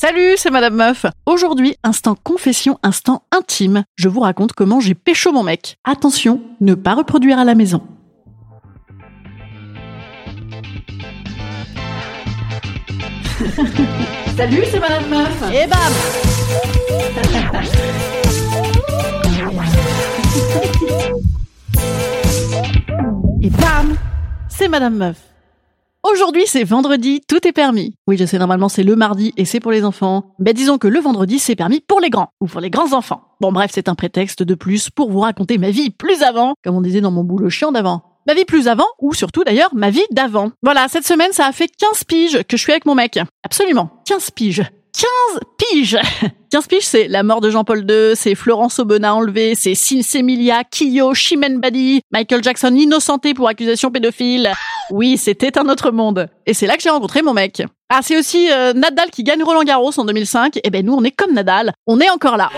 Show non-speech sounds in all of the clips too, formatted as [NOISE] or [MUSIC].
Salut, c'est Madame Meuf. Aujourd'hui, instant confession, instant intime. Je vous raconte comment j'ai pécho mon mec. Attention, ne pas reproduire à la maison. [LAUGHS] Salut, c'est Madame Meuf. Et bam [LAUGHS] Et bam C'est Madame Meuf. Aujourd'hui, c'est vendredi, tout est permis. Oui, je sais, normalement, c'est le mardi et c'est pour les enfants. Mais disons que le vendredi, c'est permis pour les grands ou pour les grands enfants. Bon, bref, c'est un prétexte de plus pour vous raconter ma vie plus avant, comme on disait dans mon boulot chiant d'avant. Ma vie plus avant, ou surtout d'ailleurs, ma vie d'avant. Voilà, cette semaine, ça a fait 15 piges que je suis avec mon mec. Absolument, 15 piges. 15 piges [LAUGHS] 15 piges, c'est la mort de Jean-Paul II, c'est Florence Aubenas enlevée, c'est Sinsemilia, Kyo, Chimène Badi, Michael Jackson innocenté pour accusation pédophile. Oui, c'était un autre monde. Et c'est là que j'ai rencontré mon mec. Ah, c'est aussi euh, Nadal qui gagne Roland Garros en 2005. Et ben nous, on est comme Nadal, on est encore là.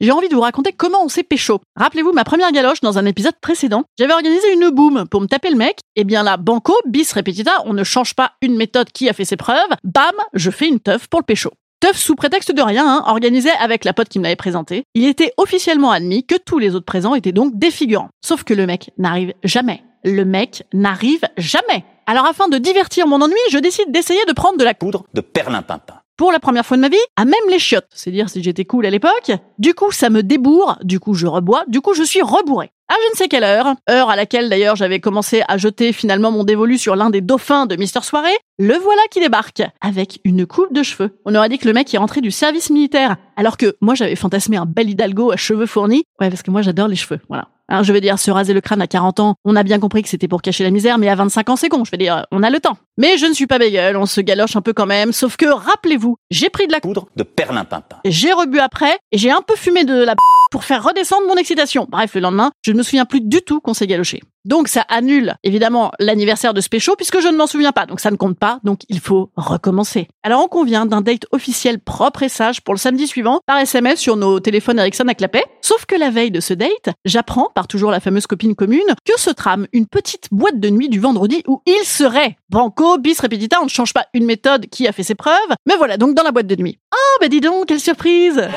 J'ai envie de vous raconter comment on s'est pécho. Rappelez-vous ma première galoche dans un épisode précédent. J'avais organisé une boom pour me taper le mec. Et bien là, banco, bis repetita, on ne change pas une méthode qui a fait ses preuves. Bam, je fais une teuf pour le pécho. Teuf sous prétexte de rien, hein, organisé avec la pote qui me l'avait présenté. Il était officiellement admis que tous les autres présents étaient donc des figurants. Sauf que le mec n'arrive jamais. Le mec n'arrive jamais. Alors afin de divertir mon ennui, je décide d'essayer de prendre de la poudre de perlimpinpin. Pour la première fois de ma vie, à même les chiottes, c'est dire si j'étais cool à l'époque. Du coup, ça me débourre, du coup je rebois, du coup je suis rebourré. À je ne sais quelle heure, heure à laquelle d'ailleurs j'avais commencé à jeter finalement mon dévolu sur l'un des dauphins de Mister Soirée, le voilà qui débarque, avec une coupe de cheveux. On aurait dit que le mec est rentré du service militaire, alors que moi j'avais fantasmé un bel hidalgo à cheveux fournis. Ouais, parce que moi j'adore les cheveux, voilà. Alors je veux dire, se raser le crâne à 40 ans, on a bien compris que c'était pour cacher la misère, mais à 25 ans c'est con, je veux dire, on a le temps. Mais je ne suis pas bégueule, on se galoche un peu quand même, sauf que rappelez-vous, j'ai pris de la poudre de perlimpinpin. J'ai rebu après, et j'ai un peu fumé de la pour faire redescendre mon excitation. Bref, le lendemain, je ne me souviens plus du tout qu'on s'est galoché. Donc ça annule évidemment l'anniversaire de Spécho puisque je ne m'en souviens pas, donc ça ne compte pas, donc il faut recommencer. Alors on convient d'un date officiel propre et sage pour le samedi suivant par SMS sur nos téléphones Ericsson à clapet. Sauf que la veille de ce date, j'apprends par toujours la fameuse copine commune que se trame une petite boîte de nuit du vendredi où il serait. Banco, bis repetita, on ne change pas une méthode qui a fait ses preuves, mais voilà donc dans la boîte de nuit. Oh bah dis donc, quelle surprise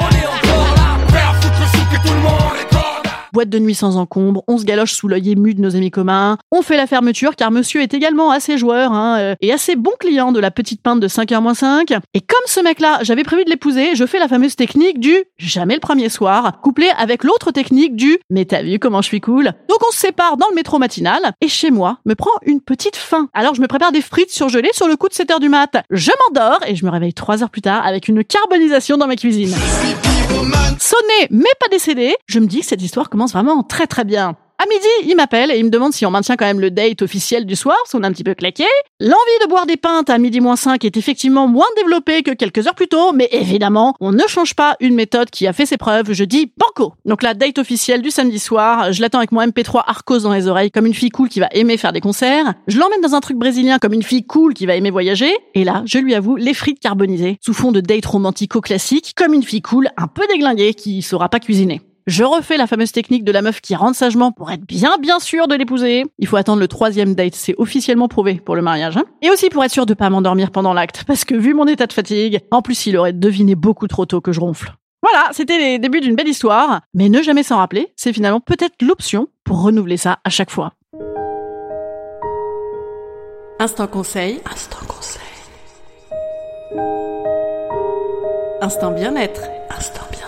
Boîte de nuit sans encombre, on se galoche sous l'œil ému de nos amis communs, on fait la fermeture car monsieur est également assez joueur hein, euh, et assez bon client de la petite pinte de 5h-5. Et comme ce mec-là, j'avais prévu de l'épouser, je fais la fameuse technique du jamais le premier soir, couplée avec l'autre technique du mais t'as vu comment je suis cool? Donc on se sépare dans le métro matinal et chez moi me prend une petite faim. Alors je me prépare des frites surgelées sur le coup de 7h du mat. Je m'endors et je me réveille 3 heures plus tard avec une carbonisation dans ma cuisine. Sonné mais pas décédé, je me dis que cette histoire commence vraiment très très bien. À midi, il m'appelle et il me demande si on maintient quand même le date officiel du soir, parce qu'on a un petit peu claqué. L'envie de boire des pintes à midi moins 5 est effectivement moins développée que quelques heures plus tôt, mais évidemment, on ne change pas une méthode qui a fait ses preuves, je dis banco. Donc la date officielle du samedi soir, je l'attends avec mon MP3 Arcos dans les oreilles comme une fille cool qui va aimer faire des concerts. Je l'emmène dans un truc brésilien comme une fille cool qui va aimer voyager. Et là, je lui avoue les frites carbonisées, sous fond de date romantico classique, comme une fille cool un peu déglinguée qui saura pas cuisiner. Je refais la fameuse technique de la meuf qui rentre sagement pour être bien bien sûr de l'épouser. Il faut attendre le troisième date, c'est officiellement prouvé pour le mariage. Hein et aussi pour être sûr de pas m'endormir pendant l'acte, parce que vu mon état de fatigue, en plus il aurait deviné beaucoup trop tôt que je ronfle. Voilà, c'était les débuts d'une belle histoire, mais ne jamais s'en rappeler, c'est finalement peut-être l'option pour renouveler ça à chaque fois. Instant conseil. Instant conseil. Instant bien-être. Instant bien-être.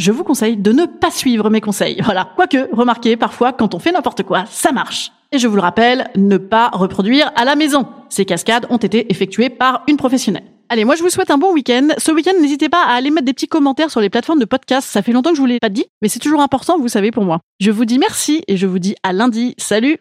Je vous conseille de ne pas suivre mes conseils. [LAUGHS] Voilà. Quoique, remarquez, parfois, quand on fait n'importe quoi, ça marche. Et je vous le rappelle, ne pas reproduire à la maison. Ces cascades ont été effectuées par une professionnelle. Allez, moi je vous souhaite un bon week-end. Ce week-end, n'hésitez pas à aller mettre des petits commentaires sur les plateformes de podcast. Ça fait longtemps que je vous l'ai pas dit, mais c'est toujours important, vous savez, pour moi. Je vous dis merci et je vous dis à lundi. Salut!